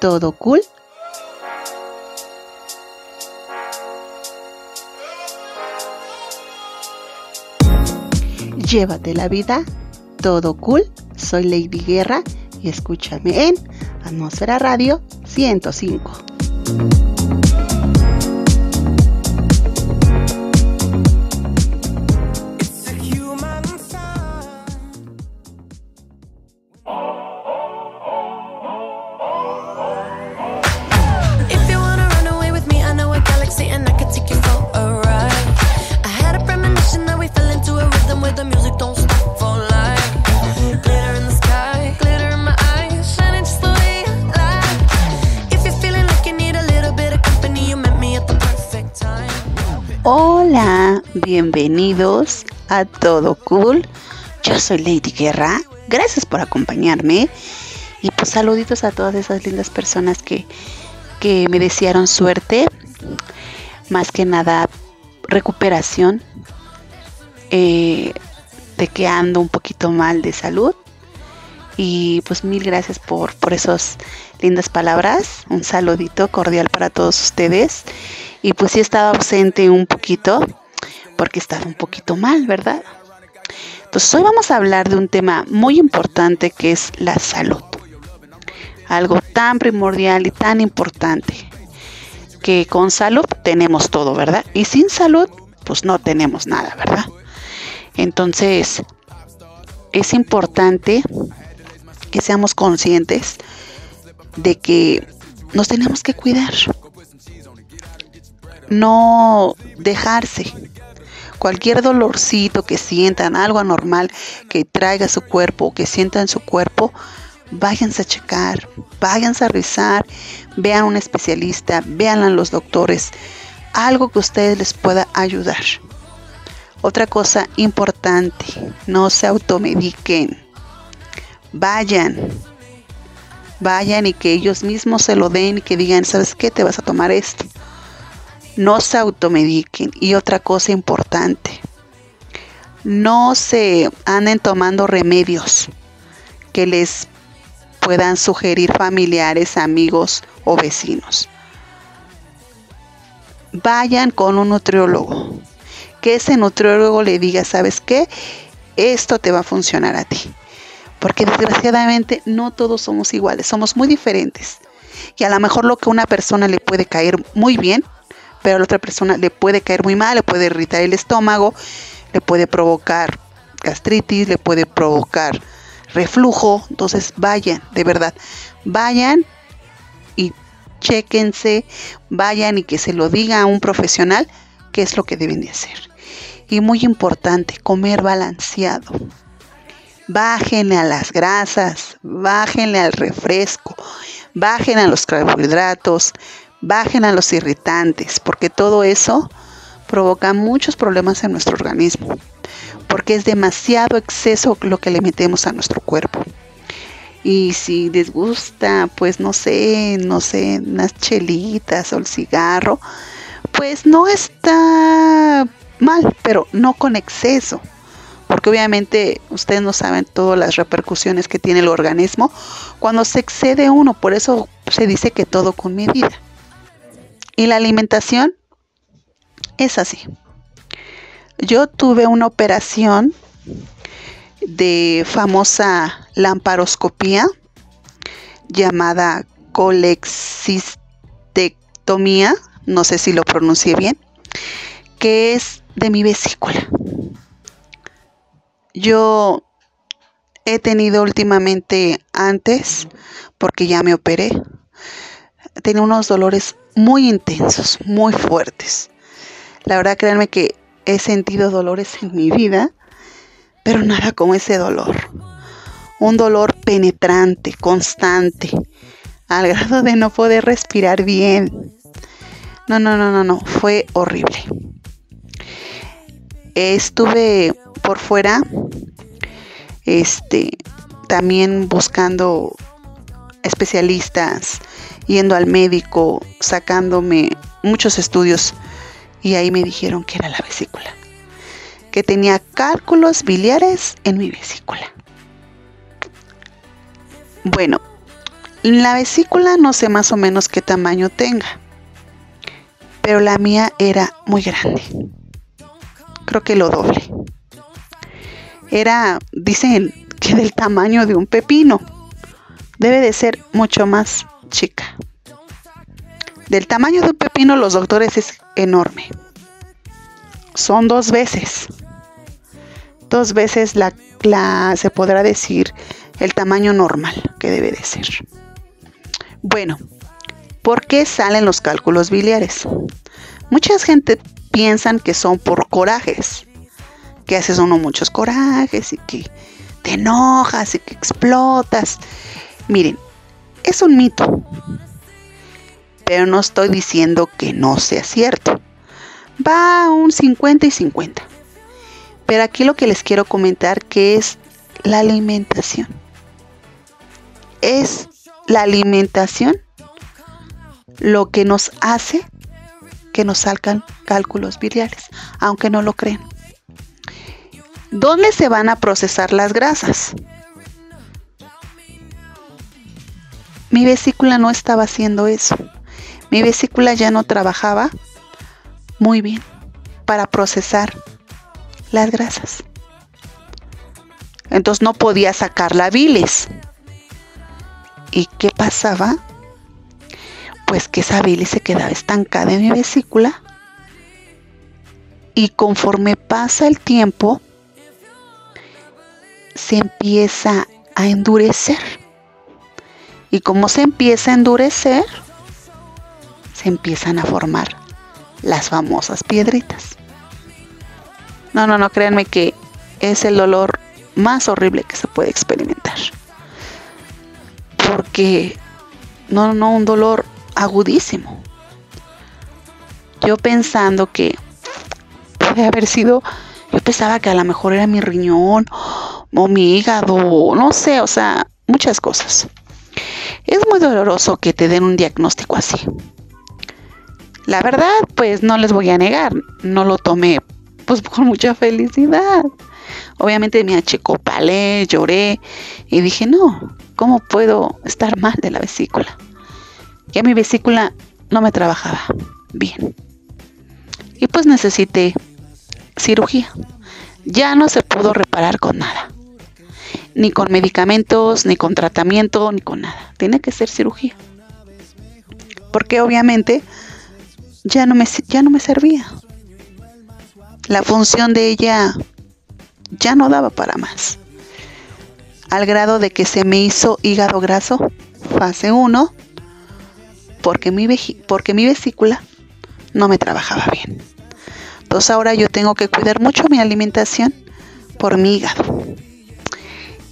¿Todo cool? Llévate la vida, todo cool. Soy Lady Guerra y escúchame en Atmósfera Radio 105. Todo Cool. Yo soy Lady Guerra. Gracias por acompañarme. Y pues saluditos a todas esas lindas personas que, que me desearon suerte. Más que nada, recuperación. Eh, de que ando un poquito mal de salud. Y pues mil gracias por, por esas lindas palabras. Un saludito cordial para todos ustedes. Y pues sí estaba ausente un poquito porque estaba un poquito mal, ¿verdad? Entonces hoy vamos a hablar de un tema muy importante que es la salud. Algo tan primordial y tan importante que con salud tenemos todo, ¿verdad? Y sin salud pues no tenemos nada, ¿verdad? Entonces es importante que seamos conscientes de que nos tenemos que cuidar no dejarse. Cualquier dolorcito que sientan, algo anormal que traiga su cuerpo que sientan su cuerpo, váyanse a checar, váyanse a revisar, vean un especialista, vean a los doctores, algo que ustedes les pueda ayudar. Otra cosa importante, no se automediquen. Vayan, vayan y que ellos mismos se lo den y que digan, ¿sabes qué? Te vas a tomar esto no se automediquen. Y otra cosa importante, no se anden tomando remedios que les puedan sugerir familiares, amigos o vecinos. Vayan con un nutriólogo. Que ese nutriólogo le diga, ¿sabes qué? Esto te va a funcionar a ti. Porque desgraciadamente no todos somos iguales, somos muy diferentes. Y a lo mejor lo que a una persona le puede caer muy bien, pero a la otra persona le puede caer muy mal, le puede irritar el estómago, le puede provocar gastritis, le puede provocar reflujo. Entonces vayan, de verdad, vayan y chequense, vayan y que se lo diga a un profesional qué es lo que deben de hacer. Y muy importante, comer balanceado. Bájenle a las grasas, bájenle al refresco, bajen a los carbohidratos, bajen a los irritantes, porque todo eso provoca muchos problemas en nuestro organismo, porque es demasiado exceso lo que le metemos a nuestro cuerpo. Y si les gusta, pues no sé, no sé, unas chelitas o el cigarro, pues no está mal, pero no con exceso. Porque obviamente ustedes no saben todas las repercusiones que tiene el organismo cuando se excede uno. Por eso se dice que todo con medida. Y la alimentación es así. Yo tuve una operación de famosa lamparoscopía llamada colexistectomía, no sé si lo pronuncié bien, que es de mi vesícula. Yo he tenido últimamente antes, porque ya me operé, tenía unos dolores muy intensos, muy fuertes. La verdad, créanme que he sentido dolores en mi vida, pero nada como ese dolor. Un dolor penetrante, constante, al grado de no poder respirar bien. No, no, no, no, no, fue horrible. Estuve por fuera, este, también buscando especialistas, yendo al médico, sacándome muchos estudios y ahí me dijeron que era la vesícula, que tenía cálculos biliares en mi vesícula. Bueno, La vesícula no sé más o menos qué tamaño tenga, pero la mía era muy grande. Creo que lo doble. Era, dicen que del tamaño de un pepino. Debe de ser mucho más chica. Del tamaño de un pepino los doctores es enorme. Son dos veces. Dos veces la, se podrá decir el tamaño normal que debe de ser. Bueno, ¿por qué salen los cálculos biliares? Mucha gente piensan que son por corajes, que haces uno muchos corajes y que te enojas y que explotas. Miren, es un mito, pero no estoy diciendo que no sea cierto. Va un 50 y 50. Pero aquí lo que les quiero comentar que es la alimentación. Es la alimentación lo que nos hace que nos salgan cálculos biliares, aunque no lo crean. ¿Dónde se van a procesar las grasas? Mi vesícula no estaba haciendo eso. Mi vesícula ya no trabajaba muy bien para procesar las grasas. Entonces no podía sacar la bilis. ¿Y qué pasaba? Pues que esa bilis se quedaba estancada en mi vesícula y conforme pasa el tiempo se empieza a endurecer. Y como se empieza a endurecer, se empiezan a formar las famosas piedritas. No, no, no, créanme que es el dolor más horrible que se puede experimentar. Porque, no, no, un dolor agudísimo. Yo pensando que puede haber sido, yo pensaba que a lo mejor era mi riñón o mi hígado, no sé, o sea, muchas cosas. Es muy doloroso que te den un diagnóstico así. La verdad, pues no les voy a negar, no lo tomé pues con mucha felicidad. Obviamente me achicopalé, lloré y dije, no, ¿cómo puedo estar mal de la vesícula? Ya mi vesícula no me trabajaba bien. Y pues necesité cirugía. Ya no se pudo reparar con nada ni con medicamentos, ni con tratamiento, ni con nada. Tiene que ser cirugía. Porque obviamente ya no me, ya no me servía. La función de ella ya no daba para más. Al grado de que se me hizo hígado graso, fase 1, porque mi, porque mi vesícula no me trabajaba bien. Entonces ahora yo tengo que cuidar mucho mi alimentación por mi hígado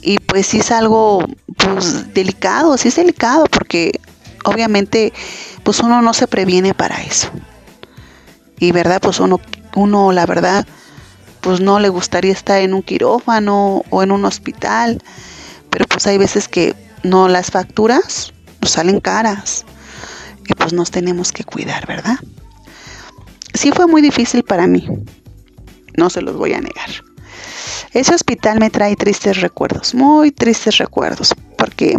y pues sí es algo pues delicado, sí es delicado porque obviamente pues uno no se previene para eso. Y verdad, pues uno, uno la verdad, pues no le gustaría estar en un quirófano o en un hospital, pero pues hay veces que no las facturas nos salen caras y pues nos tenemos que cuidar, ¿verdad? Sí fue muy difícil para mí, no se los voy a negar. Ese hospital me trae tristes recuerdos, muy tristes recuerdos, porque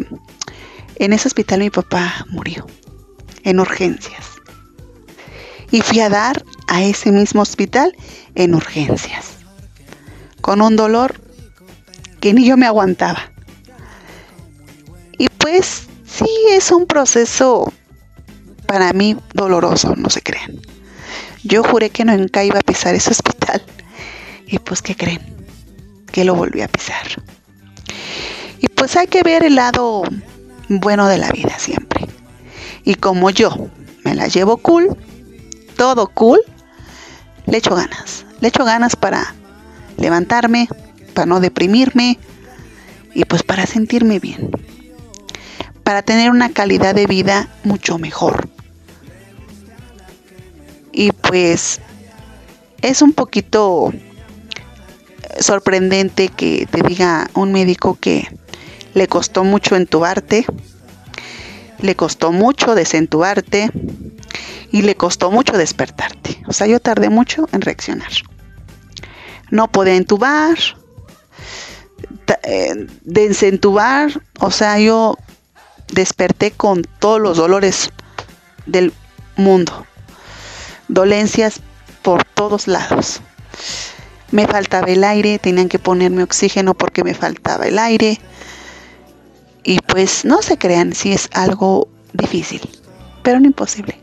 en ese hospital mi papá murió, en urgencias. Y fui a dar a ese mismo hospital en urgencias, con un dolor que ni yo me aguantaba. Y pues sí, es un proceso para mí doloroso, no se crean. Yo juré que nunca iba a pisar ese hospital. Y pues, ¿qué creen? Que lo volví a pisar. Y pues hay que ver el lado bueno de la vida siempre. Y como yo me la llevo cool, todo cool, le echo ganas. Le echo ganas para levantarme, para no deprimirme y pues para sentirme bien. Para tener una calidad de vida mucho mejor. Y pues es un poquito sorprendente que te diga un médico que le costó mucho entubarte, le costó mucho desentubarte y le costó mucho despertarte. O sea, yo tardé mucho en reaccionar. No podía entubar, eh, desentubar, o sea, yo desperté con todos los dolores del mundo, dolencias por todos lados. Me faltaba el aire, tenían que ponerme oxígeno porque me faltaba el aire. Y pues no se crean si es algo difícil, pero no imposible.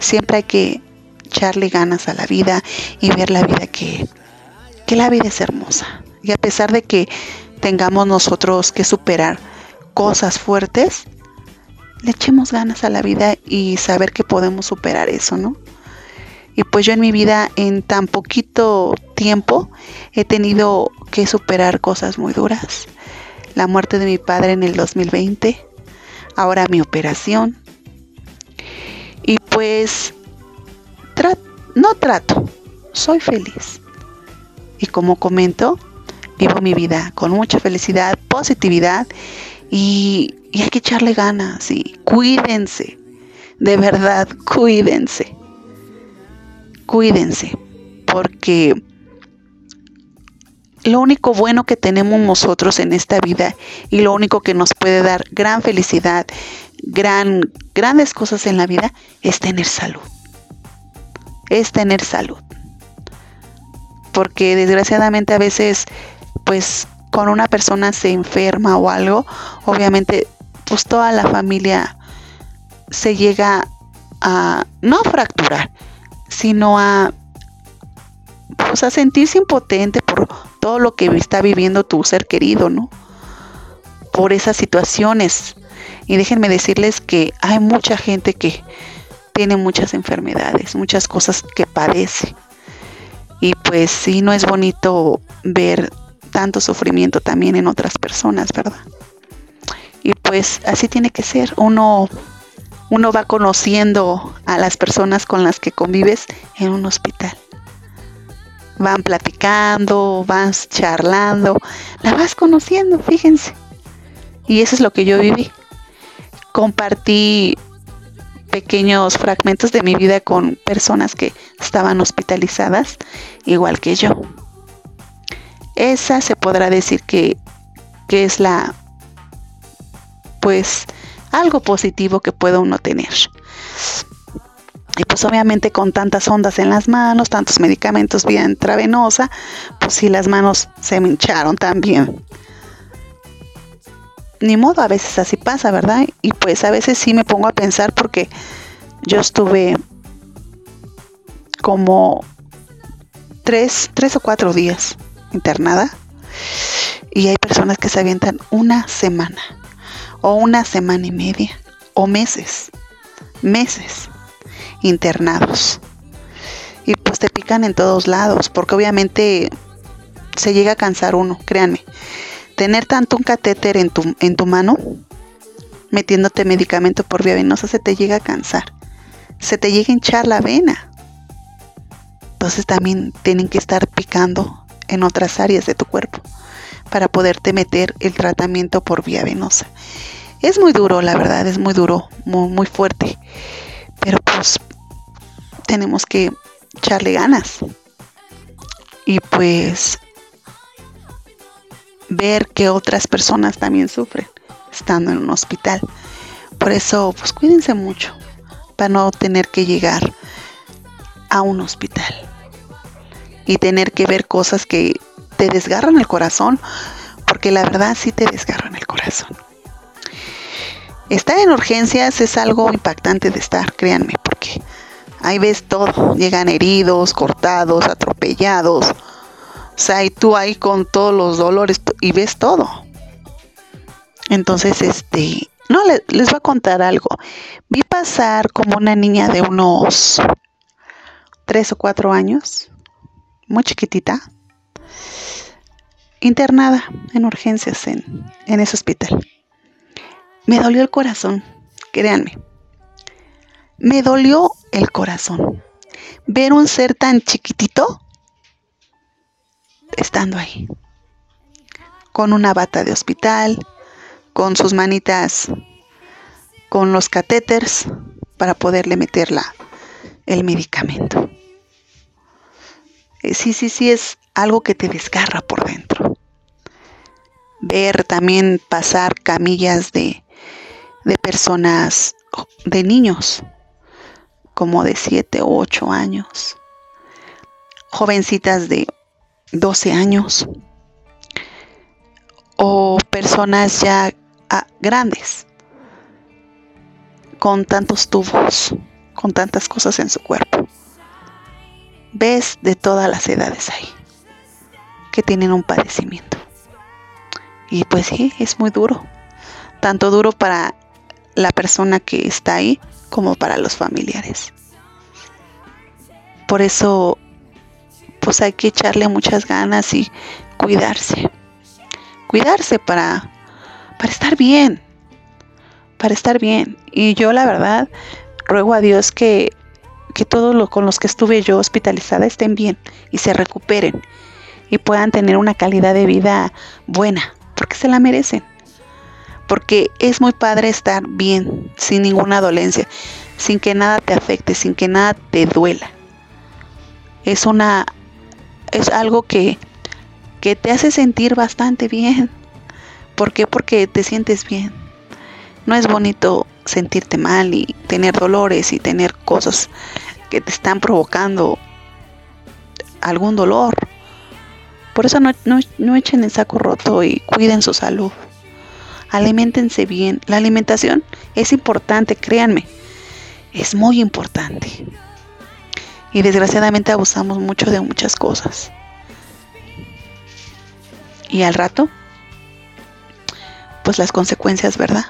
Siempre hay que echarle ganas a la vida y ver la vida que, que la vida es hermosa. Y a pesar de que tengamos nosotros que superar cosas fuertes, le echemos ganas a la vida y saber que podemos superar eso, ¿no? Y pues yo en mi vida en tan poquito he tenido que superar cosas muy duras. La muerte de mi padre en el 2020, ahora mi operación. Y pues no trato, soy feliz. Y como comento, vivo mi vida con mucha felicidad, positividad y, y hay que echarle ganas y cuídense, de verdad, cuídense cuídense, porque lo único bueno que tenemos nosotros en esta vida y lo único que nos puede dar gran felicidad, gran, grandes cosas en la vida es tener salud. Es tener salud. Porque desgraciadamente a veces, pues, con una persona se enferma o algo, obviamente, pues toda la familia se llega a no fracturar, sino a, pues a sentirse impotente todo lo que está viviendo tu ser querido, ¿no? Por esas situaciones. Y déjenme decirles que hay mucha gente que tiene muchas enfermedades, muchas cosas que padece. Y pues sí, no es bonito ver tanto sufrimiento también en otras personas, ¿verdad? Y pues así tiene que ser. Uno uno va conociendo a las personas con las que convives en un hospital. Van platicando, vas charlando, la vas conociendo, fíjense. Y eso es lo que yo viví. Compartí pequeños fragmentos de mi vida con personas que estaban hospitalizadas, igual que yo. Esa se podrá decir que, que es la, pues, algo positivo que pueda uno tener. Y pues obviamente con tantas ondas en las manos, tantos medicamentos vía intravenosa, pues sí las manos se me hincharon también. Ni modo, a veces así pasa, ¿verdad? Y pues a veces sí me pongo a pensar porque yo estuve como tres, tres o cuatro días internada y hay personas que se avientan una semana o una semana y media o meses, meses internados. Y pues te pican en todos lados, porque obviamente se llega a cansar uno, créanme. Tener tanto un catéter en tu, en tu mano, metiéndote medicamento por vía venosa, se te llega a cansar. Se te llega a hinchar la vena. Entonces también tienen que estar picando en otras áreas de tu cuerpo para poderte meter el tratamiento por vía venosa. Es muy duro, la verdad, es muy duro, muy, muy fuerte. Pero pues tenemos que echarle ganas. Y pues ver que otras personas también sufren estando en un hospital. Por eso, pues cuídense mucho para no tener que llegar a un hospital y tener que ver cosas que te desgarran el corazón, porque la verdad sí te desgarran el corazón. Estar en urgencias es algo impactante de estar, créanme, porque ahí ves todo, llegan heridos, cortados, atropellados, o sea, y tú ahí con todos los dolores y ves todo. Entonces, este, no, les, les voy a contar algo. Vi pasar como una niña de unos tres o cuatro años, muy chiquitita, internada en urgencias en, en ese hospital. Me dolió el corazón, créanme. Me dolió el corazón. Ver un ser tan chiquitito estando ahí. Con una bata de hospital, con sus manitas, con los catéteres para poderle meter el medicamento. Eh, sí, sí, sí, es algo que te desgarra por dentro. Ver también pasar camillas de, de personas, de niños, como de 7 o 8 años, jovencitas de 12 años o personas ya ah, grandes con tantos tubos, con tantas cosas en su cuerpo. Ves de todas las edades ahí que tienen un padecimiento. Y pues sí, es muy duro. Tanto duro para la persona que está ahí como para los familiares. Por eso, pues hay que echarle muchas ganas y cuidarse. Cuidarse para, para estar bien. Para estar bien. Y yo la verdad ruego a Dios que, que todos los con los que estuve yo hospitalizada estén bien y se recuperen y puedan tener una calidad de vida buena, porque se la merecen porque es muy padre estar bien, sin ninguna dolencia, sin que nada te afecte, sin que nada te duela. Es una es algo que que te hace sentir bastante bien. ¿Por qué? Porque te sientes bien. No es bonito sentirte mal y tener dolores y tener cosas que te están provocando algún dolor. Por eso no, no, no echen el saco roto y cuiden su salud alimentense bien. La alimentación es importante, créanme, es muy importante. Y desgraciadamente abusamos mucho de muchas cosas. Y al rato, pues las consecuencias, ¿verdad?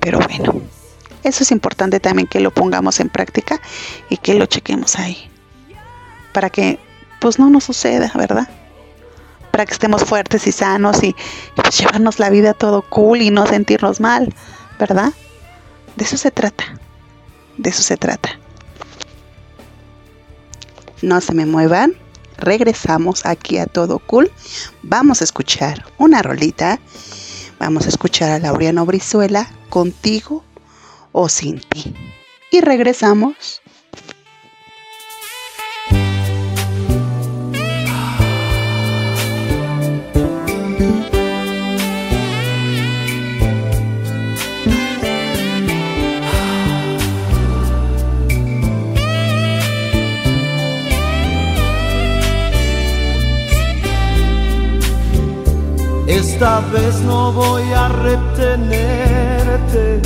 Pero bueno, eso es importante también que lo pongamos en práctica y que lo chequemos ahí. Para que pues no nos suceda, ¿verdad? Para que estemos fuertes y sanos y, pues llevarnos la vida todo cool y no sentirnos mal, ¿verdad? De eso se trata. De eso se trata. No se me muevan. Regresamos aquí a todo cool. Vamos a escuchar una rolita. Vamos a escuchar a Laureano Brizuela contigo o sin ti. Y regresamos. Esta vez no voy a retenerte.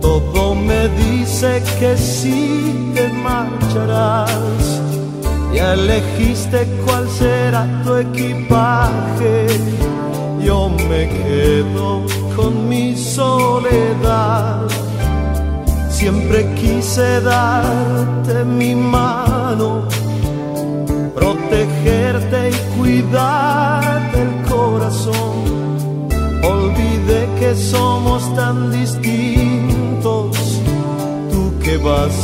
Todo me dice que sí te marcharás. Ya elegiste cuál será tu equipaje. Yo me quedo con mi soledad. Siempre quise darte mi mano, protegerte y cuidarte el Olvidé que somos tan distintos. Tú que vas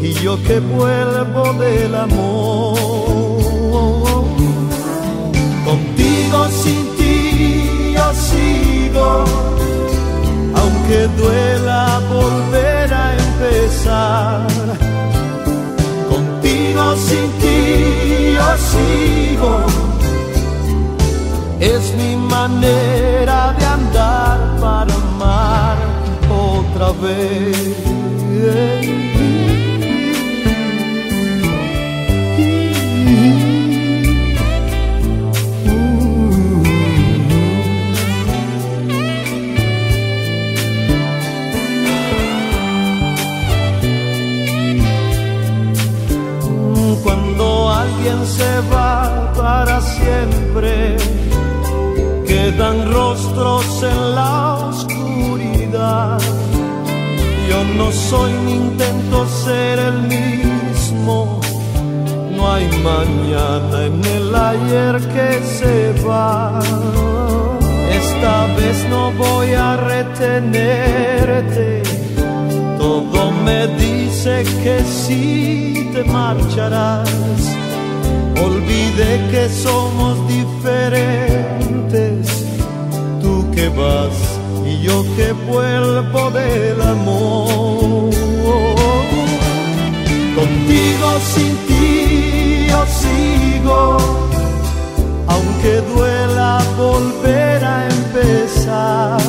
y yo que vuelvo del amor. Contigo, sin ti, yo sigo. Aunque duela volver a empezar. Contigo, sin ti, yo sigo es mi manera otra soy ni intento ser el mismo. No hay mañana en el ayer que se va. Esta vez no voy a retenerte. Todo me dice que sí te marcharás. Olvide que somos diferentes que vas y yo que vuelvo del amor. Digo sin ti yo sigo, aunque duela volver a empezar.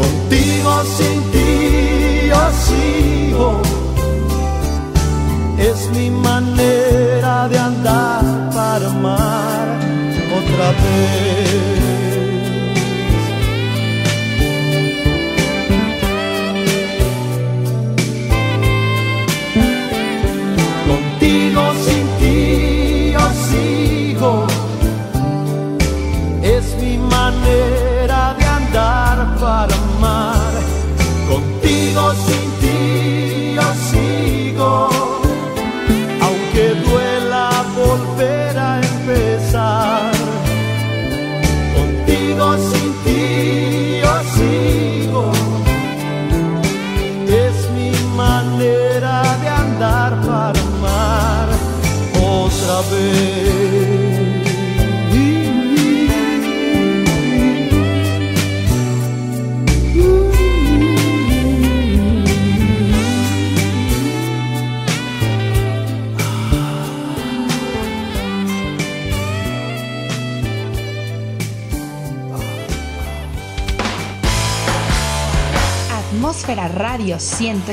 Contigo sin ti yo sigo, es mi manera de andar para amar otra vez.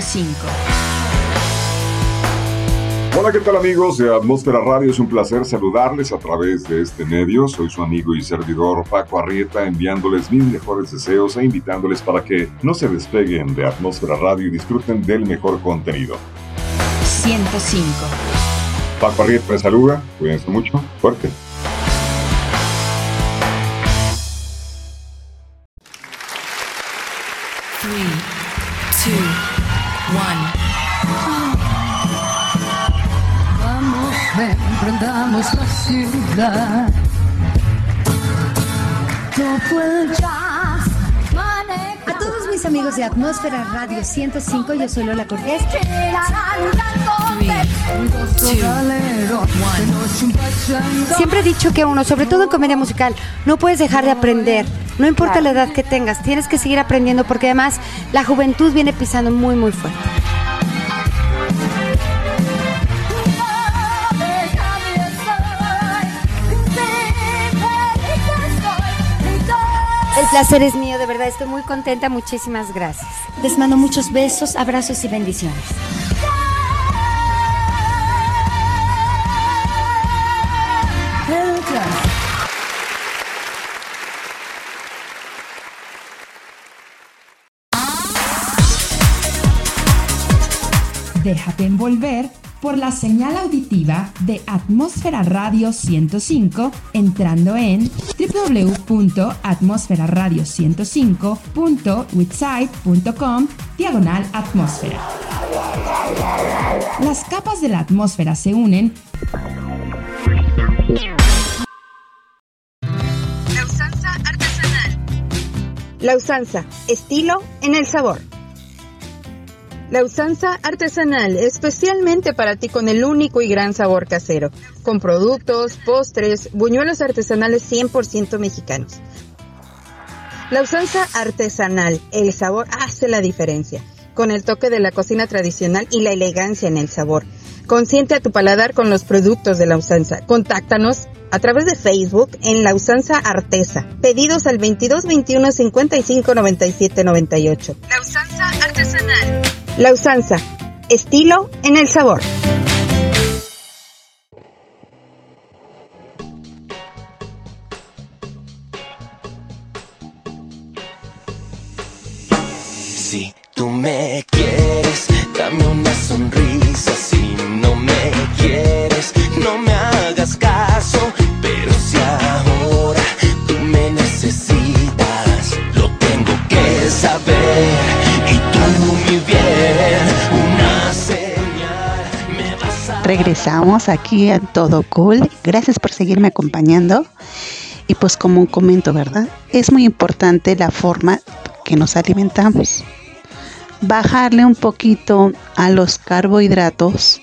105. Hola, ¿qué tal amigos de Atmósfera Radio? Es un placer saludarles a través de este medio. Soy su amigo y servidor Paco Arrieta, enviándoles mis mejores deseos e invitándoles para que no se despeguen de Atmósfera Radio y disfruten del mejor contenido. 105. Paco Arrieta me saluda, cuídense mucho, fuerte. Emprendamos la ciudad. A todos mis amigos de Atmósfera Radio 105, yo soy Lola Cortés. Siempre he dicho que uno, sobre todo en comedia musical, no puedes dejar de aprender. No importa la edad que tengas, tienes que seguir aprendiendo porque además la juventud viene pisando muy, muy fuerte. El placer es mío, de verdad, estoy muy contenta, muchísimas gracias. Les mando muchos besos, abrazos y bendiciones. Déjate envolver por la señal auditiva de Atmósfera Radio 105 entrando en www.atmosferaradio105.witsite.com diagonal atmósfera. Las capas de la atmósfera se unen. La usanza artesanal. La usanza, estilo en el sabor. La usanza artesanal, especialmente para ti con el único y gran sabor casero, con productos, postres, buñuelos artesanales 100% mexicanos. La usanza artesanal, el sabor hace la diferencia, con el toque de la cocina tradicional y la elegancia en el sabor. Consiente a tu paladar con los productos de la usanza. Contáctanos a través de Facebook en La Usanza Artesa. Pedidos al 22 21 55 97 98. La Usanza Artesanal. La usanza, estilo en el sabor. Si tú me quieres, dame una sonrisa. Si no me quieres, Regresamos aquí en Todo Cool. Gracias por seguirme acompañando. Y pues como comento, ¿verdad? Es muy importante la forma que nos alimentamos. Bajarle un poquito a los carbohidratos,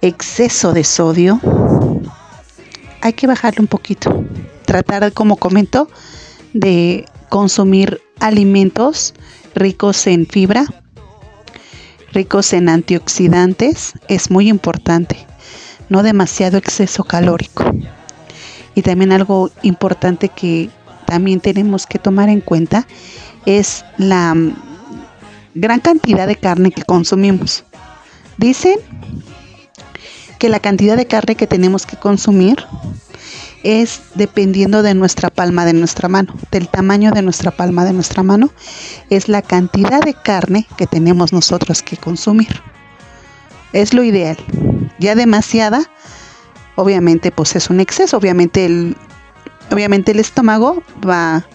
exceso de sodio. Hay que bajarle un poquito. Tratar, como comento, de consumir alimentos ricos en fibra, ricos en antioxidantes, es muy importante. No demasiado exceso calórico. Y también algo importante que también tenemos que tomar en cuenta es la mm, gran cantidad de carne que consumimos. Dicen que la cantidad de carne que tenemos que consumir es dependiendo de nuestra palma de nuestra mano, del tamaño de nuestra palma de nuestra mano, es la cantidad de carne que tenemos nosotros que consumir. Es lo ideal. Ya demasiada, obviamente pues es un exceso, obviamente el obviamente el estómago va a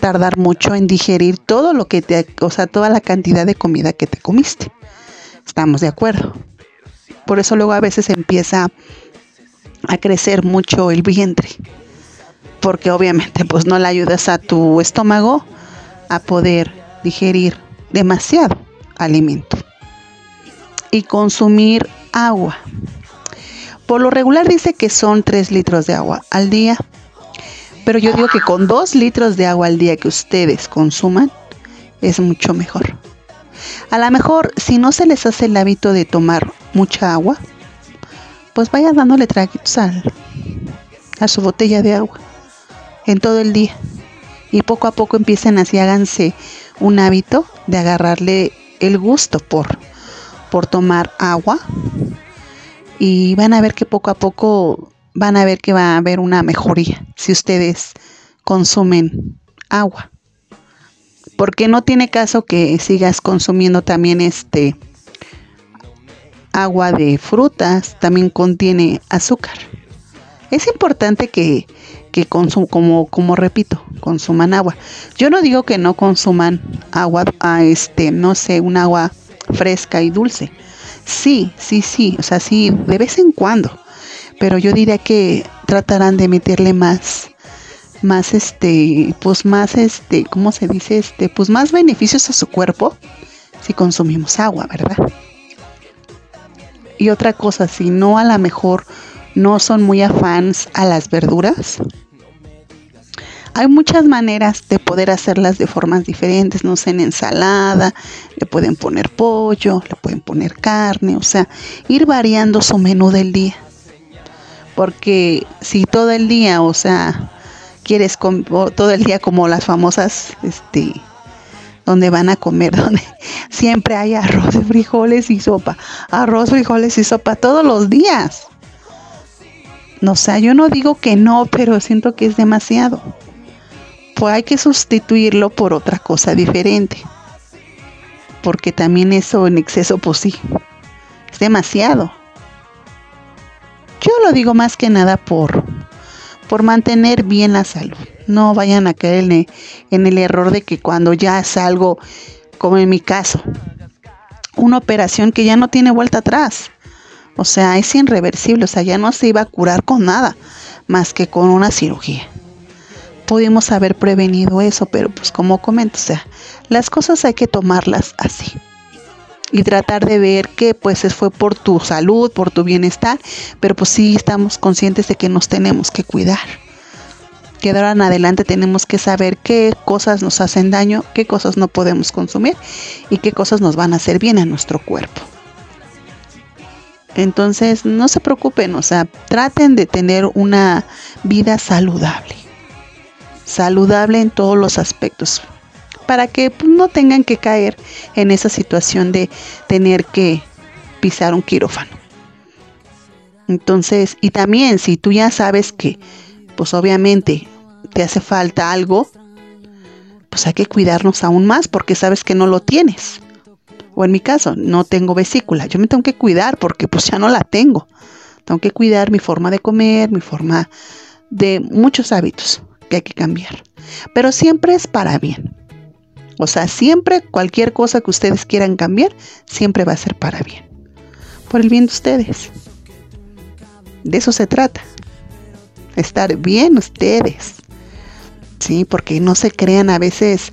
tardar mucho en digerir todo lo que te, o sea, toda la cantidad de comida que te comiste. Estamos de acuerdo. Por eso luego a veces empieza a crecer mucho el vientre, porque obviamente pues no le ayudas a tu estómago a poder digerir demasiado alimento y consumir agua. Por lo regular dice que son 3 litros de agua al día, pero yo digo que con 2 litros de agua al día que ustedes consuman es mucho mejor. A lo mejor si no se les hace el hábito de tomar mucha agua, pues vaya dándole traguitos al- a su botella de agua en todo el día. Y poco a poco empiecen así, háganse un hábito de agarrarle el gusto por, por tomar agua y van a ver que poco a poco van a ver que va a haber una mejoría si ustedes consumen agua. Porque no tiene caso que sigas consumiendo también este agua de frutas, también contiene azúcar. Es importante que, que como, como repito, consuman agua. Yo no digo que no consuman agua, a este, no sé, un agua fresca y dulce. Sí, sí, sí, o sea, sí, de vez en cuando. Pero yo diría que tratarán de meterle más, más este, pues más este, ¿cómo se dice? Este, pues más beneficios a su cuerpo si consumimos agua, ¿verdad? Y otra cosa, si no a lo mejor no son muy afans a las verduras, hay muchas maneras de poder hacerlas de formas diferentes, no sé, en ensalada, le pueden poner pollo, le pueden poner carne, o sea, ir variando su menú del día. Porque si todo el día, o sea, quieres todo el día como las famosas, este, donde van a comer, donde siempre hay arroz, frijoles y sopa, arroz, frijoles y sopa todos los días. No sé, yo no digo que no, pero siento que es demasiado pues hay que sustituirlo por otra cosa diferente. Porque también eso en exceso, pues sí, es demasiado. Yo lo digo más que nada por, por mantener bien la salud. No vayan a caer en en el error de que cuando ya salgo, como en mi caso, una operación que ya no tiene vuelta atrás. O sea, es irreversible, o sea, ya no se iba a curar con nada más que con una cirugía pudimos haber prevenido eso, pero pues como comento, o sea, las cosas hay que tomarlas así y tratar de ver que pues fue por tu salud, por tu bienestar, pero pues sí estamos conscientes de que nos tenemos que cuidar. Que de ahora en adelante tenemos que saber qué cosas nos hacen daño, qué cosas no podemos consumir y qué cosas nos van a hacer bien a nuestro cuerpo. Entonces, no se preocupen, o sea, traten de tener una vida saludable saludable en todos los aspectos, para que pues, no tengan que caer en esa situación de tener que pisar un quirófano. Entonces, y también si tú ya sabes que, pues obviamente te hace falta algo, pues hay que cuidarnos aún más porque sabes que no lo tienes. O en mi caso, no tengo vesícula. Yo me tengo que cuidar porque pues ya no la tengo. Tengo que cuidar mi forma de comer, mi forma de muchos hábitos que hay que cambiar. Pero siempre es para bien. O sea, siempre cualquier cosa que ustedes quieran cambiar, siempre va a ser para bien. Por el bien de ustedes. De eso se trata. Estar bien ustedes. Sí, porque no se crean a veces.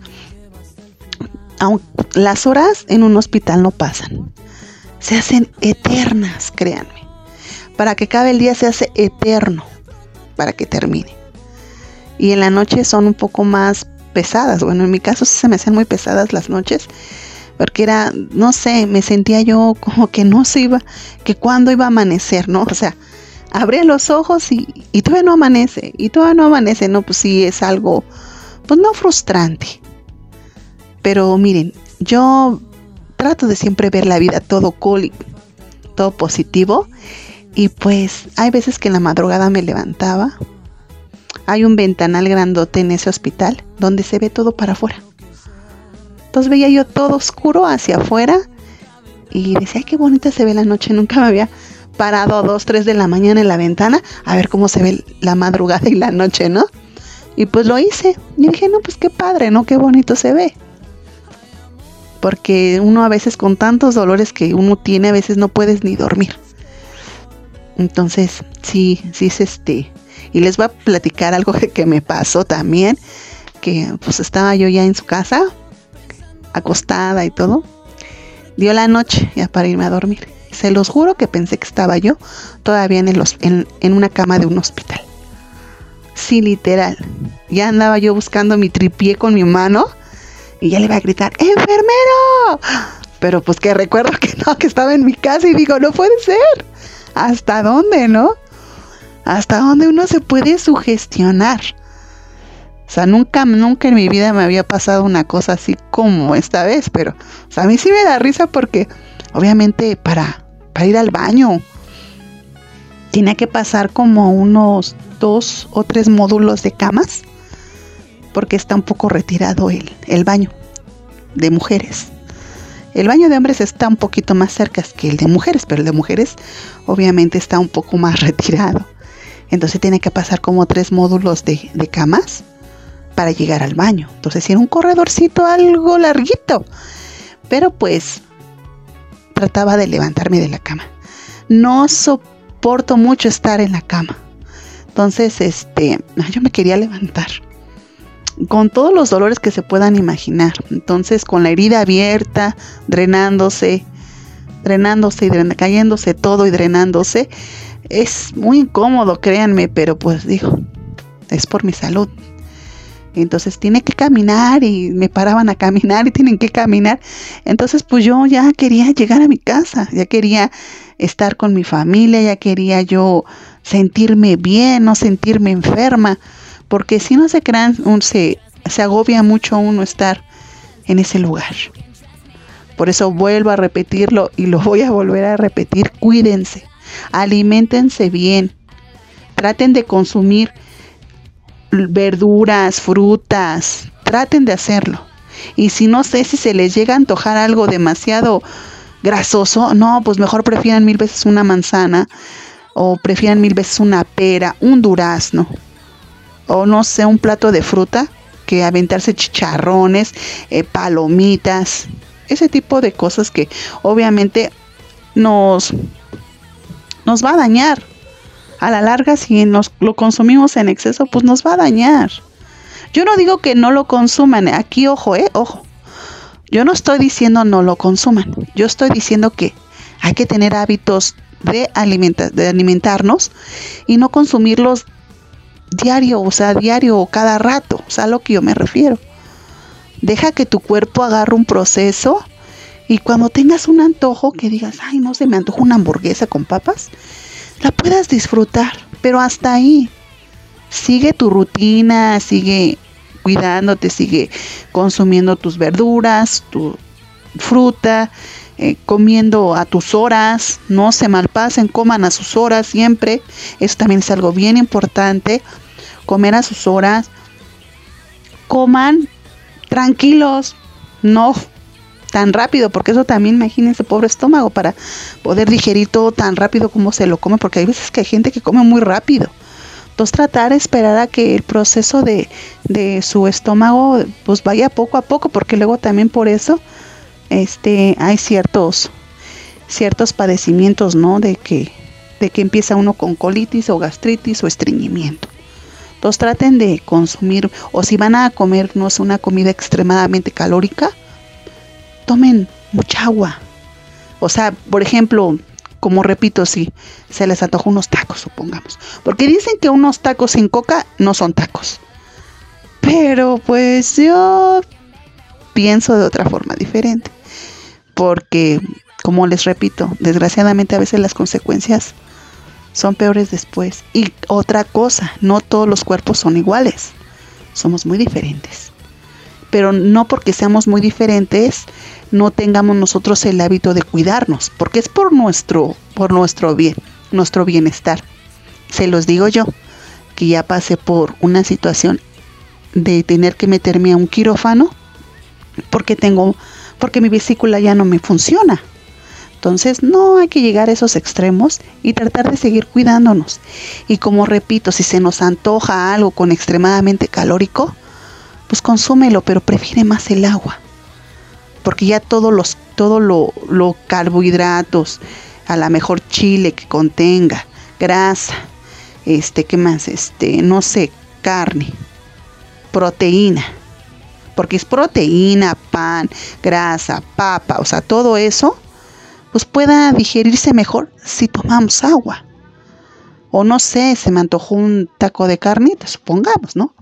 las horas en un hospital no pasan. Se hacen eternas, créanme. Para que acabe el día se hace eterno. Para que termine y en la noche son un poco más pesadas. Bueno, en mi caso se me hacían muy pesadas las noches porque era, no sé, me sentía yo como que no se iba, que cuando iba a amanecer, ¿no? O sea, abría los ojos y, y todavía no amanece, y todavía no amanece, no, pues sí es algo, pues no frustrante. Pero miren, yo trato de siempre ver la vida todo cool, todo positivo, y pues hay veces que en la madrugada me levantaba hay un ventanal grandote en ese hospital donde se ve todo para afuera. Entonces veía yo todo oscuro hacia afuera y decía, ay, qué bonita se ve la noche. Nunca me había parado a 2, 3 de la mañana en la ventana a ver cómo se ve la madrugada y la noche, ¿no? Y pues lo hice. Y dije, no, pues qué padre, ¿no? Qué bonito se ve. Porque uno a veces con tantos dolores que uno tiene, a veces no puedes ni dormir. Entonces, sí, sí es este, y les voy a platicar algo que me pasó también, que pues estaba yo ya en su casa, acostada y todo. Dio la noche ya para irme a dormir. Se los juro que pensé que estaba yo todavía en, en, en una cama de un hospital. Sí, literal. Ya andaba yo buscando mi tripié con mi mano y ya le iba a gritar, ¡enfermero! Pero pues que recuerdo que no, que estaba en mi casa y digo, no puede ser. ¿Hasta dónde, no? Hasta donde uno se puede sugestionar. O sea, nunca, nunca en mi vida me había pasado una cosa así como esta vez, pero a mí sí me da risa porque obviamente para, ir al baño tenía que pasar como unos dos o tres módulos de camas porque está un poco retirado el baño de mujeres. El baño de hombres está un poquito más cerca que el de mujeres, pero el de mujeres obviamente está un poco más retirado. Entonces tiene que pasar como tres módulos de, camas para llegar al baño. Entonces era un corredorcito algo larguito. Pero pues trataba de levantarme de la cama. No soporto mucho estar en la cama. Entonces, este, yo me quería levantar. Con todos los dolores que se puedan imaginar. Entonces, con la herida abierta, drenándose, drenándose y cayéndose todo y drenándose. Es muy incómodo, créanme, pero pues digo, es por mi salud. Entonces tiene que caminar y me paraban a caminar y tienen que caminar. Entonces pues yo ya quería llegar a mi casa, ya quería estar con mi familia, ya quería yo sentirme bien, no sentirme enferma, porque si no se crean, se, se agobia mucho uno estar en ese lugar. Por eso vuelvo a repetirlo y lo voy a volver a repetir, cuídense, alimentense bien, traten de consumir verduras, frutas, traten de hacerlo. Y si no sé si se les llega a antojar algo demasiado grasoso, no, pues mejor prefieran mil veces una manzana o prefieran mil veces una pera, un durazno o no sé, un plato de fruta que aventarse chicharrones, eh, palomitas, ese tipo de cosas que obviamente nos, nos va a dañar a la larga si nos lo consumimos en exceso, pues nos va a dañar. Yo no digo que no lo consuman, aquí ojo, eh, ojo. Yo no estoy diciendo no lo consuman. Yo estoy diciendo que hay que tener hábitos de, de alimentarnos y no consumirlos diario, o sea, diario o cada rato, o sea, a lo que yo me refiero. Deja que tu cuerpo agarre un proceso y cuando tengas un antojo que digas, ay, no se me antoja una hamburguesa con papas, la puedas disfrutar, pero hasta ahí. Sigue tu rutina, sigue cuidándote, sigue consumiendo tus verduras, tu fruta, eh, comiendo a tus horas, no se malpasen, coman a sus horas siempre. Eso también es algo bien importante, comer a sus horas. Coman tranquilos, no tan rápido, porque eso también, imagínense, pobre estómago, para poder digerir todo tan rápido como se lo come, porque hay veces que hay gente que come muy rápido. Entonces tratar de esperar a que el proceso de, de su estómago pues vaya poco a poco, porque luego también por eso este, hay ciertos, ciertos padecimientos, ¿no? De que, de que empieza uno con colitis o gastritis o estreñimiento. Entonces traten de consumir, o si van a comer, no es una comida extremadamente calórica, tomen mucha agua. O sea, por ejemplo, como repito, si se les antoja unos tacos, supongamos. Porque dicen que unos tacos sin coca no son tacos. Pero pues yo pienso de otra forma diferente. Porque, como les repito, desgraciadamente a veces las consecuencias son peores después. Y otra cosa, no todos los cuerpos son iguales. Somos muy diferentes pero no porque seamos muy diferentes no tengamos nosotros el hábito de cuidarnos, porque es por nuestro por nuestro bien, nuestro bienestar. Se los digo yo, que ya pasé por una situación de tener que meterme a un quirófano porque tengo porque mi vesícula ya no me funciona. Entonces no hay que llegar a esos extremos y tratar de seguir cuidándonos. Y como repito, si se nos antoja algo con extremadamente calórico, pues consúmelo, pero prefiere más el agua. Porque ya todos los, todo lo, lo carbohidratos, a la mejor chile que contenga, grasa, este, ¿qué más? Este, no sé, carne, proteína. Porque es proteína, pan, grasa, papa, o sea, todo eso, pues pueda digerirse mejor si tomamos agua. O no sé, se me antojó un taco de carnita, supongamos, ¿no?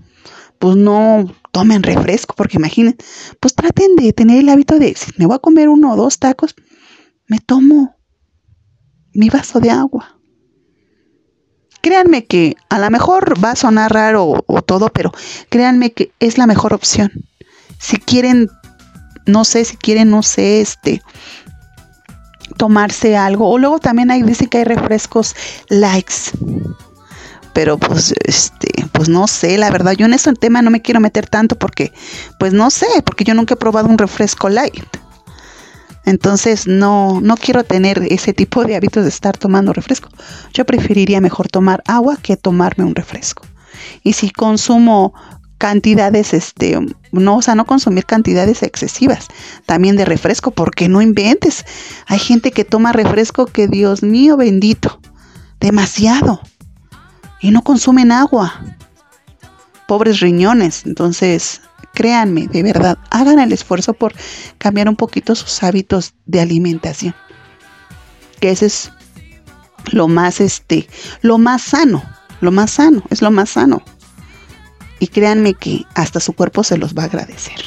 Pues no tomen refresco, porque imaginen, pues traten de tener el hábito de, si me voy a comer uno o dos tacos, me tomo mi vaso de agua. créanme que a lo mejor va a sonar raro o, todo, pero créanme que es la mejor opción. Si quieren, no sé, si quieren, no sé, este, tomarse algo. O luego también hay, dicen que hay refrescos likes. Pero pues, este, pues no sé, la verdad, yo en ese tema no me quiero meter tanto porque, pues no sé, porque yo nunca he probado un refresco light. Entonces no, no quiero tener ese tipo de hábitos de estar tomando refresco. Yo preferiría mejor tomar agua que tomarme un refresco. Y si consumo cantidades, este, no, o sea, no consumir cantidades excesivas también de refresco, porque no inventes. Hay gente que toma refresco que Dios mío bendito, demasiado. Y no consumen agua. Pobres riñones. Entonces, créanme, de verdad, hagan el esfuerzo por cambiar un poquito sus hábitos de alimentación. Que ese es lo más, este, lo más sano, lo más sano, es lo más sano. Y créanme que hasta su cuerpo se los va a agradecer.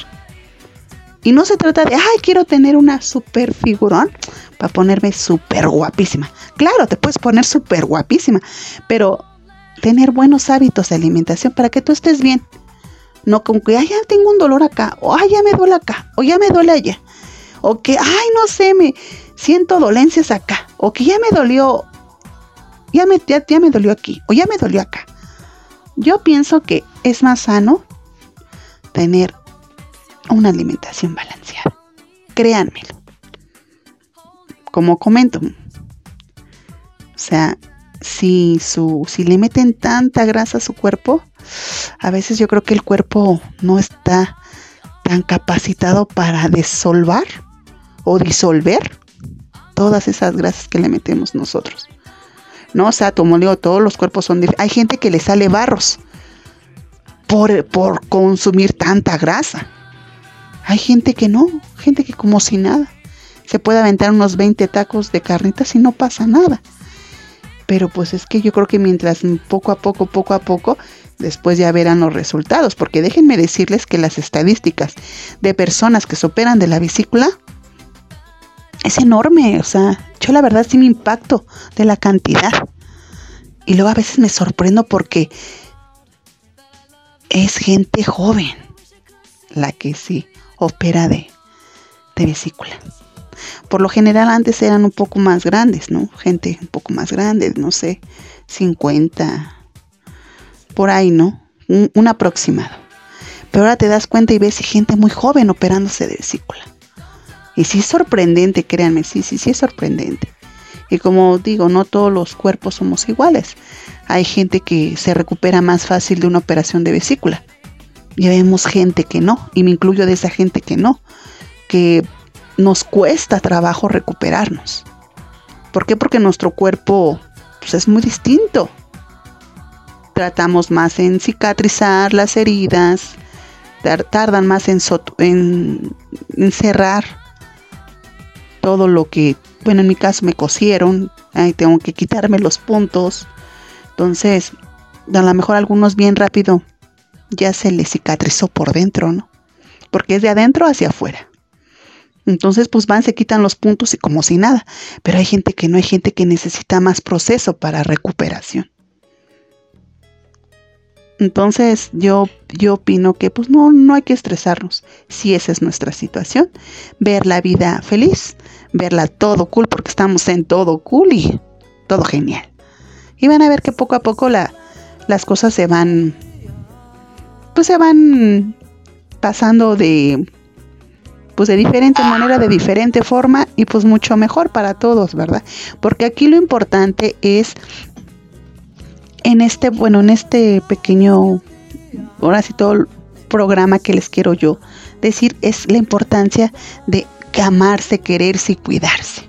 Y no se trata de, ay, quiero tener una super figurón para ponerme súper guapísima. Claro, te puedes poner súper guapísima, pero tener buenos hábitos de alimentación para que tú estés bien no con que, ay, ya tengo un dolor acá, o ay, ya me duele acá, o ya me duele allá, o que, ay, no sé, me siento dolencias acá, o que ya me dolió, ya me, ya, me dolió aquí, o ya me dolió acá. Yo pienso que es más sano tener una alimentación balanceada. Créanmelo. Como comento. O sea, si su si le meten tanta grasa a su cuerpo, a veces yo creo que el cuerpo no está tan capacitado para disolver o disolver todas esas grasas que le metemos nosotros. No, o sea, como digo, todos los cuerpos son Hay gente que le sale barros por, por consumir tanta grasa. Hay gente que no, gente que como si nada. Se puede aventar unos 20 tacos de carnitas y no pasa nada. Pero pues es que yo creo que mientras poco a poco, poco a poco, después ya verán los resultados, porque déjenme decirles que las estadísticas de personas que se operan de la vesícula es enorme, o sea, yo la verdad sí me impacto de la cantidad. Y luego a veces me sorprendo porque es gente joven la que sí opera de, de vesícula. Por lo general antes eran un poco más grandes, ¿no? Gente un poco más grande, no sé, 50, por ahí, ¿no? Un, aproximado. Pero ahora te das cuenta y ves gente muy joven operándose de vesícula. Y sí es sorprendente, créanme, sí, sí, sí es sorprendente. Y como digo, no todos los cuerpos somos iguales. Hay gente que se recupera más fácil de una operación de vesícula. Y vemos gente que no, y me incluyo de esa gente que no, que nos cuesta trabajo recuperarnos. ¿Por qué? Porque nuestro cuerpo pues, es muy distinto tratamos más en cicatrizar las heridas, tardan más en, en, cerrar todo lo que, bueno, en mi caso me cosieron, ahí tengo que quitarme los puntos. Entonces, a lo mejor algunos bien rápido ya se les cicatrizó por dentro, ¿no? Porque es de adentro hacia afuera. Entonces, pues van, se quitan los puntos y como si nada. Pero hay gente que no, hay gente que necesita más proceso para recuperación. Entonces yo, yo opino que pues no, no hay que estresarnos si esa es nuestra situación. Ver la vida feliz, verla todo cool porque estamos en todo cool y todo genial. Y van a ver que poco a poco la, las cosas se van, pues se van pasando de, pues de diferente manera, de diferente forma y pues mucho mejor para todos, ¿verdad? Porque aquí lo importante es en este, bueno, en este pequeño, ahora sí todo el programa que les quiero yo decir es la importancia de amarse, quererse y cuidarse.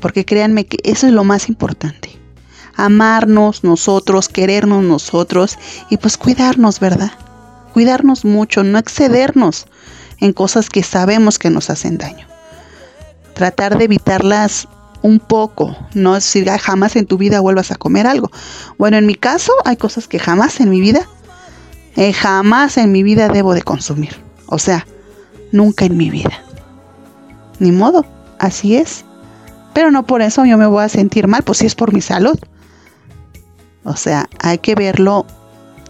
Porque créanme que eso es lo más importante. Amarnos nosotros, querernos nosotros y pues cuidarnos, ¿verdad? Cuidarnos mucho, no excedernos en cosas que sabemos que nos hacen daño. Tratar de evitarlas un poco, no es decir, jamás en tu vida vuelvas a comer algo. Bueno, en mi caso hay cosas que jamás en mi vida, eh, jamás en mi vida debo de consumir. O sea, nunca en mi vida. Ni modo, así es. Pero no por eso yo me voy a sentir mal, pues si es por mi salud. O sea, hay que verlo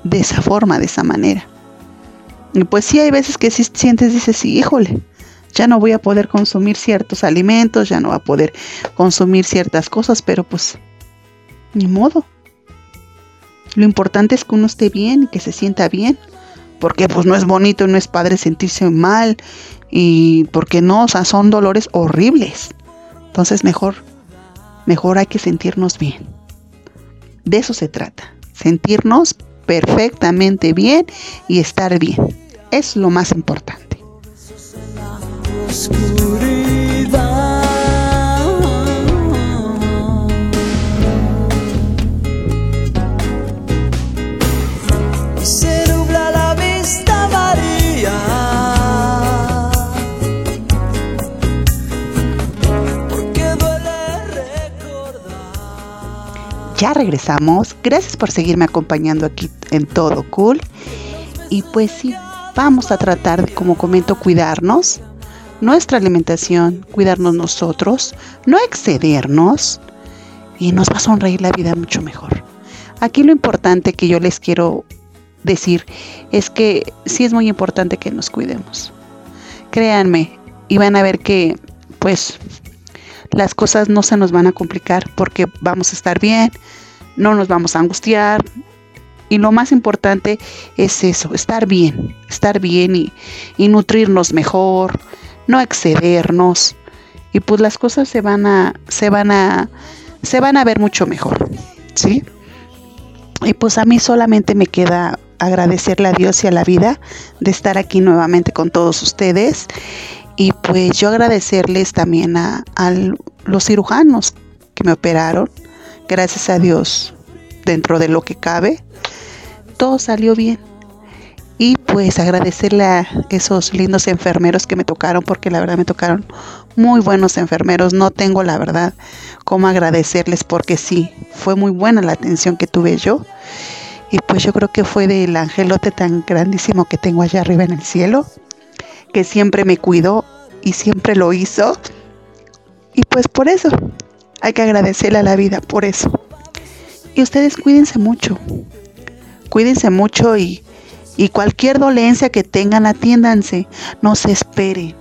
de esa forma, de esa manera. Pues sí, hay veces que si sientes, dices, sí, híjole, ya no voy a poder consumir ciertos alimentos, ya no voy a poder consumir ciertas cosas, pero pues, ni modo. Lo importante es que uno esté bien y que se sienta bien, porque pues no es bonito, no es padre sentirse mal y porque no, o sea, son dolores horribles. Entonces mejor, mejor hay que sentirnos bien. De eso se trata, sentirnos perfectamente bien y estar bien. Es lo más importante. Ya regresamos. Gracias por seguirme acompañando aquí en Todo Cool. Y pues sí, vamos a tratar de, como comento, cuidarnos. Nuestra alimentación, cuidarnos nosotros, no excedernos. Y nos va a sonreír la vida mucho mejor. Aquí lo importante que yo les quiero decir es que sí es muy importante que nos cuidemos. Créanme, y van a ver que pues las cosas no se nos van a complicar porque vamos a estar bien, no nos vamos a angustiar. Y lo más importante es eso, estar bien, estar bien y, nutrirnos mejor, no excedernos. Y pues las cosas se van a, se van a, se van a ver mucho mejor, ¿sí? Y pues a mí solamente me queda agradecerle a Dios y a la vida de estar aquí nuevamente con todos ustedes. Y pues yo agradecerles también a, los cirujanos que me operaron. Gracias a Dios, dentro de lo que cabe, todo salió bien. Y pues agradecerle a esos lindos enfermeros que me tocaron, porque la verdad me tocaron muy buenos enfermeros. No tengo la verdad cómo agradecerles, porque sí, fue muy buena la atención que tuve yo. Y pues yo creo que fue del angelote tan grandísimo que tengo allá arriba en el cielo, que siempre me cuidó y siempre lo hizo. Y pues por eso, hay que agradecerle a la vida por eso. Y ustedes cuídense mucho, cuídense mucho y, y cualquier dolencia que tengan, atiéndanse, no se esperen,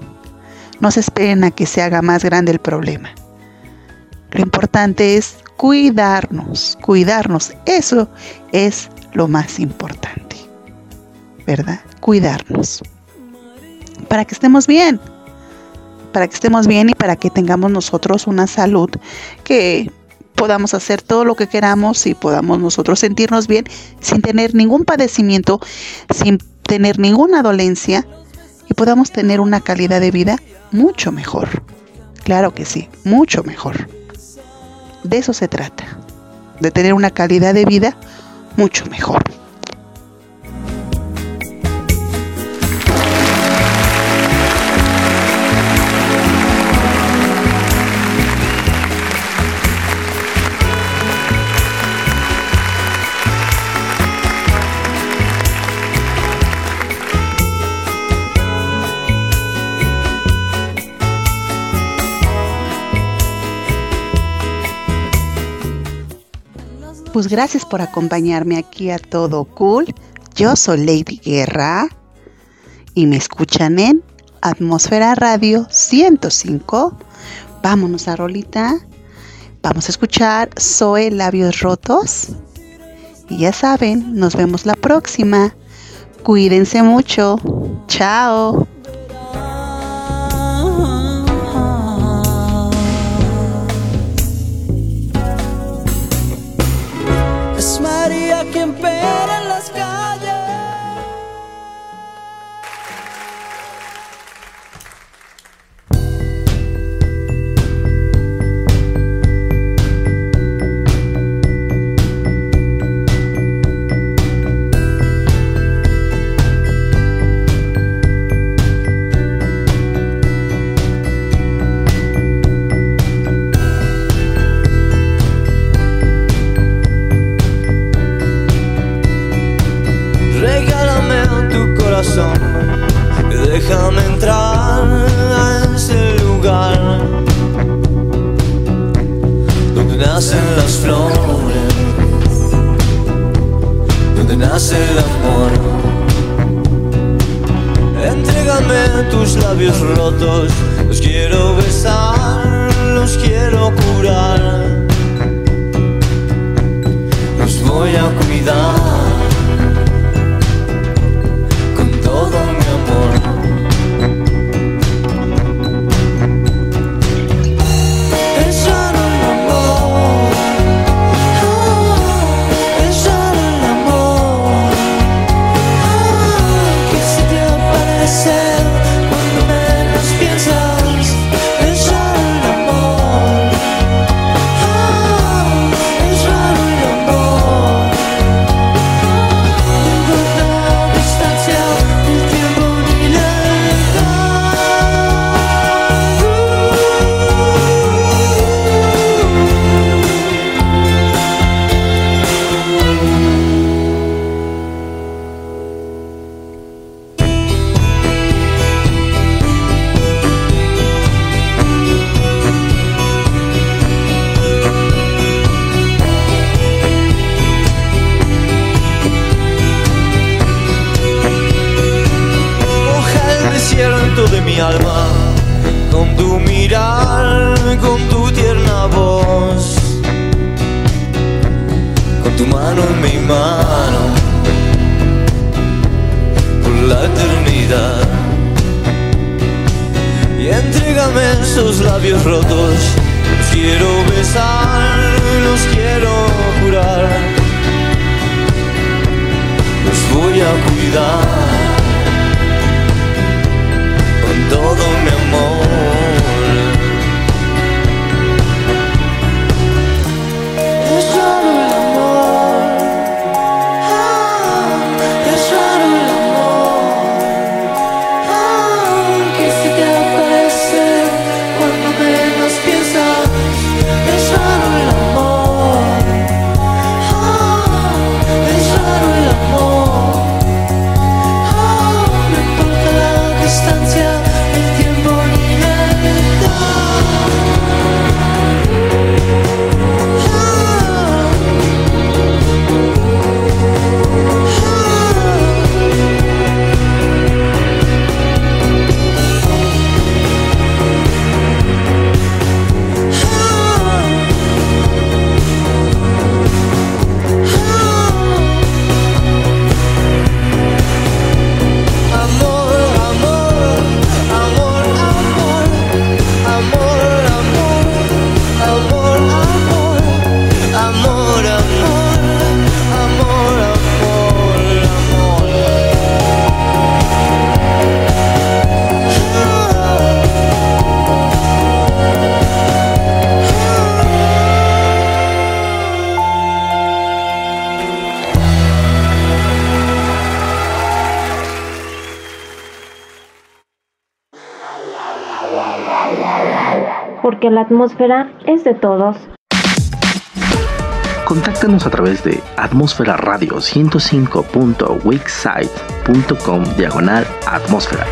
no se esperen a que se haga más grande el problema. Lo importante es cuidarnos, cuidarnos, eso es lo más importante, ¿verdad? Cuidarnos. Para que estemos bien, para que estemos bien y para que tengamos nosotros una salud que podamos hacer todo lo que queramos y podamos nosotros sentirnos bien sin tener ningún padecimiento, sin tener ninguna dolencia y podamos tener una calidad de vida mucho mejor. Claro que sí, mucho mejor. De eso se trata, de tener una calidad de vida mucho mejor. Pues gracias por acompañarme aquí a Todo Cool. Yo soy Lady Guerra y me escuchan en Atmósfera Radio 105. Vámonos a Rolita. Vamos a escuchar Zoe Labios Rotos. Y ya saben, nos vemos la próxima. Cuídense mucho. Chao. Porque la atmósfera es de todos. Contáctanos a través de atmósfera radio 105.wixsite.com diagonal atmósfera.